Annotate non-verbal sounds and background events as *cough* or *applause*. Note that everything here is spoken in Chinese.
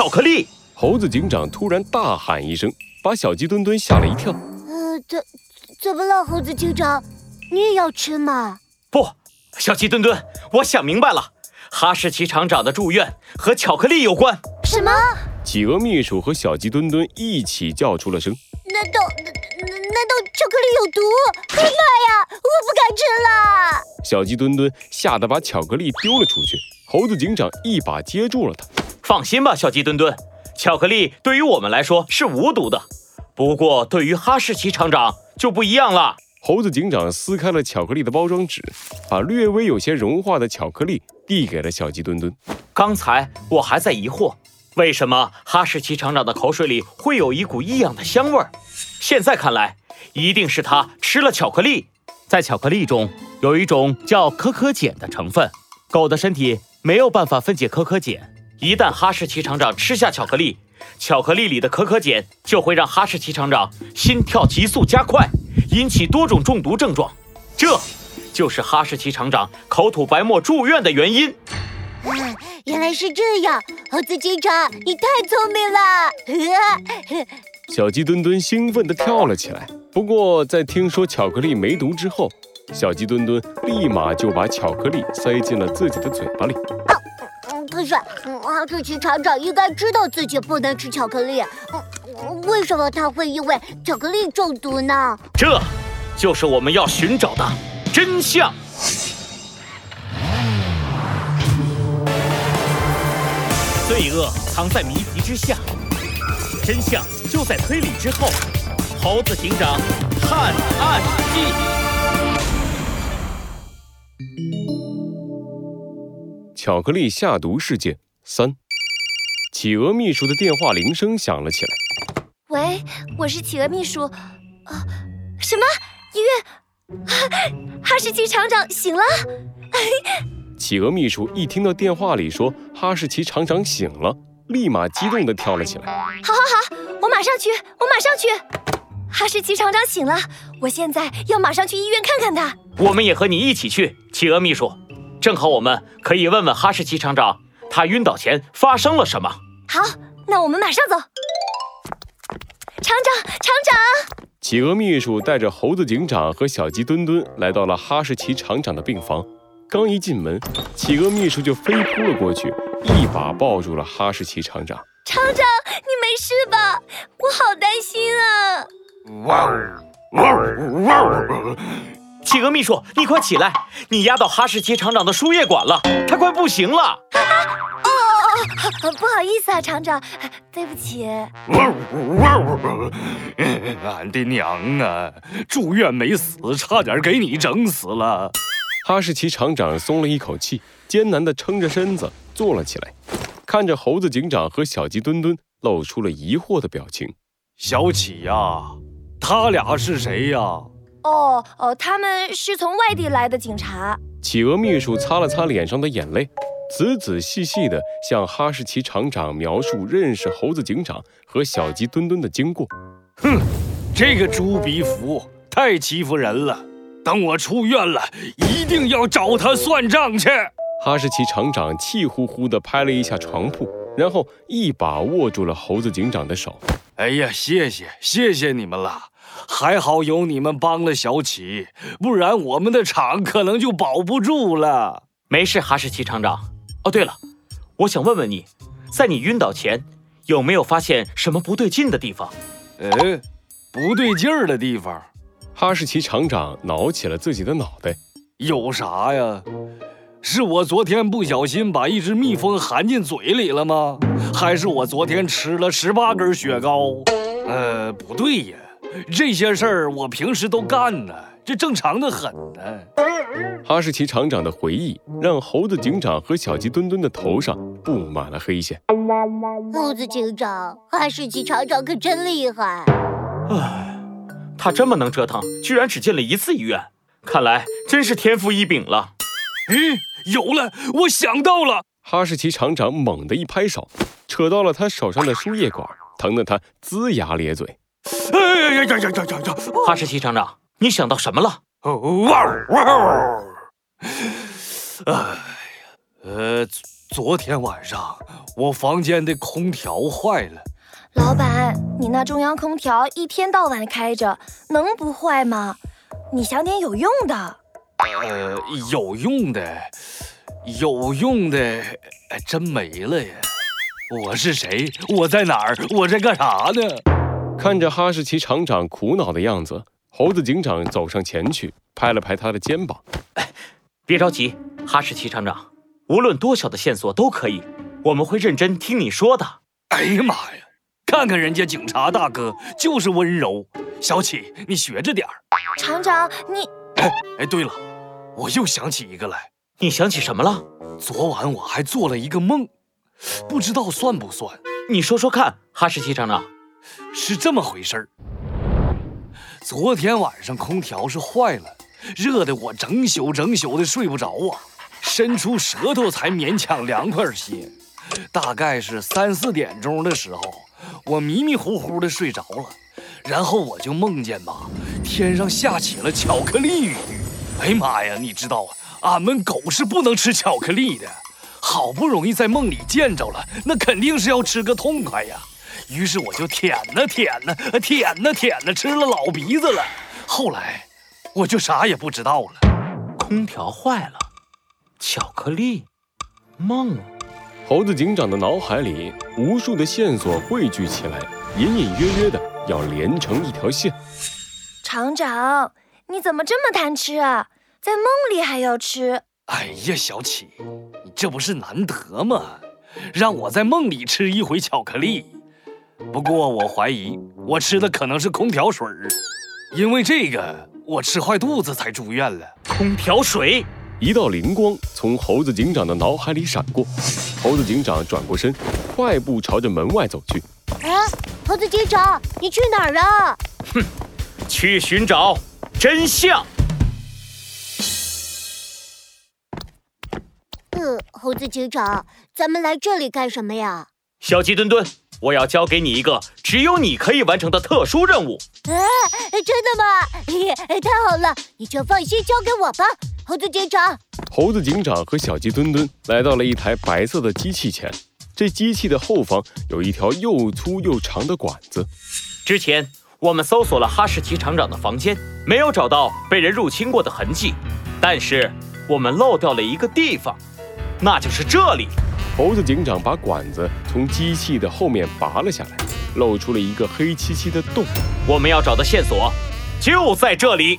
巧克力！猴子警长突然大喊一声，把小鸡墩墩吓了一跳。呃，怎怎么了，猴子警长？你也要吃吗？不，小鸡墩墩，我想明白了，哈士奇厂长的住院和巧克力有关。什么？企鹅秘书和小鸡墩墩一起叫出了声。难道难难道巧克力有毒？害怕呀！我不敢吃了。小鸡墩墩吓得把巧克力丢了出去。猴子警长一把接住了他。放心吧，小鸡墩墩，巧克力对于我们来说是无毒的，不过对于哈士奇厂长就不一样了。猴子警长撕开了巧克力的包装纸，把略微有些融化的巧克力递给了小鸡墩墩。刚才我还在疑惑，为什么哈士奇厂长的口水里会有一股异样的香味儿？现在看来，一定是他吃了巧克力。在巧克力中有一种叫可可碱的成分，狗的身体没有办法分解可可碱。一旦哈士奇厂长吃下巧克力，巧克力里的可可碱就会让哈士奇厂长心跳急速加快，引起多种中毒症状。这，就是哈士奇厂长口吐白沫住院的原因。啊，原来是这样！猴子警长，你太聪明了！*laughs* 小鸡墩墩兴奋地跳了起来。不过，在听说巧克力没毒之后，小鸡墩墩立马就把巧克力塞进了自己的嘴巴里。可是，哈士奇厂长应该知道自己不能吃巧克力。为什么他会因为巧克力中毒呢？这，就是我们要寻找的真相。罪恶藏在谜题之下，真相就在推理之后。猴子警长探案记。巧克力下毒事件三，企鹅秘书的电话铃声响了起来。喂，我是企鹅秘书。啊，什么？医院？哈士奇厂长醒了？*laughs* 企鹅秘书一听到电话里说哈士奇厂长醒了，立马激动地跳了起来。好，好，好，我马上去，我马上去。哈士奇厂长醒了，我现在要马上去医院看看他。我们也和你一起去，企鹅秘书。正好我们可以问问哈士奇厂长，他晕倒前发生了什么。好，那我们马上走。厂长，厂长！企鹅秘书带着猴子警长和小鸡墩墩来到了哈士奇厂长的病房。刚一进门，企鹅秘书就飞扑了过去，一把抱住了哈士奇厂长。厂长，你没事吧？我好担心啊！哇哇哇！企鹅秘书，你快起来！你压到哈士奇厂长的输液管了，他快不行了！哦哦哦！不好意思啊，厂长，对不起。俺的娘啊！住院没死，差点给你整死了。哈士奇厂长松了一口气，艰难地撑着身子坐了起来，看着猴子警长和小鸡墩墩，露出了疑惑的表情。小启呀，他俩是谁呀？哦哦，他们是从外地来的警察。企鹅秘书擦了擦脸上的眼泪，仔仔细细地向哈士奇厂长描述认识猴子警长和小鸡墩墩的经过。哼，这个猪鼻福太欺负人了。等我出院了，一定要找他算账去。哈士奇厂长气呼呼地拍了一下床铺，然后一把握住了猴子警长的手。哎呀，谢谢谢谢你们了。还好有你们帮了小启，不然我们的厂可能就保不住了。没事，哈士奇厂长。哦，对了，我想问问你，在你晕倒前有没有发现什么不对劲的地方？哎，不对劲儿的地方。哈士奇厂长挠起了自己的脑袋，有啥呀？是我昨天不小心把一只蜜蜂含进嘴里了吗？还是我昨天吃了十八根雪糕？呃，不对呀。这些事儿我平时都干呢，这正常的很呢。哈士奇厂长的回忆让猴子警长和小鸡墩墩的头上布满了黑线。猴子警长，哈士奇厂长可真厉害。唉，他这么能折腾，居然只进了一次医院，看来真是天赋异禀了。嗯，有了，我想到了。哈士奇厂长猛地一拍手，扯到了他手上的输液管，疼得他龇牙咧嘴。呀呀呀呀呀！哈士奇厂长，你想到什么了？哇哇！哎呀，呃，昨天晚上我房间的空调坏了。老板，你那中央空调一天到晚开着，能不坏吗？你想点有用的。呃，有用的，有用的，真没了呀！我是谁？我在哪儿？我在干啥呢？看着哈士奇厂长苦恼的样子，猴子警长走上前去，拍了拍他的肩膀：“ *laughs* 别着急，哈士奇厂长，无论多小的线索都可以，我们会认真听你说的。”哎呀妈呀！看看人家警察大哥就是温柔，小启，你学着点儿。厂长，你……哎哎，对了，我又想起一个来。你想起什么了？昨晚我还做了一个梦，不知道算不算？你说说看，哈士奇厂长。是这么回事儿。昨天晚上空调是坏了，热得我整宿整宿的睡不着啊，伸出舌头才勉强凉快些。大概是三四点钟的时候，我迷迷糊糊的睡着了，然后我就梦见吧，天上下起了巧克力雨。哎呀妈呀，你知道，俺们狗是不能吃巧克力的，好不容易在梦里见着了，那肯定是要吃个痛快呀。于是我就舔呐舔呐舔呐舔呐，吃了老鼻子了。后来我就啥也不知道了。空调坏了，巧克力，梦。猴子警长的脑海里无数的线索汇聚起来，隐隐约约的要连成一条线。厂长，你怎么这么贪吃啊？在梦里还要吃？哎呀，小启，你这不是难得吗？让我在梦里吃一回巧克力。不过我怀疑，我吃的可能是空调水儿，因为这个我吃坏肚子才住院了。空调水，一道灵光从猴子警长的脑海里闪过，猴子警长转过身，快步朝着门外走去。啊，猴子警长，你去哪儿啊？哼，去寻找真相。呃，猴子警长，咱们来这里干什么呀？小鸡墩墩。我要交给你一个只有你可以完成的特殊任务。啊，真的吗？太好了，你就放心交给我吧，猴子警长。猴子警长和小鸡墩墩来到了一台白色的机器前，这机器的后方有一条又粗又长的管子。之前我们搜索了哈士奇厂长的房间，没有找到被人入侵过的痕迹，但是我们漏掉了一个地方，那就是这里。猴子警长把管子从机器的后面拔了下来，露出了一个黑漆漆的洞。我们要找的线索就在这里。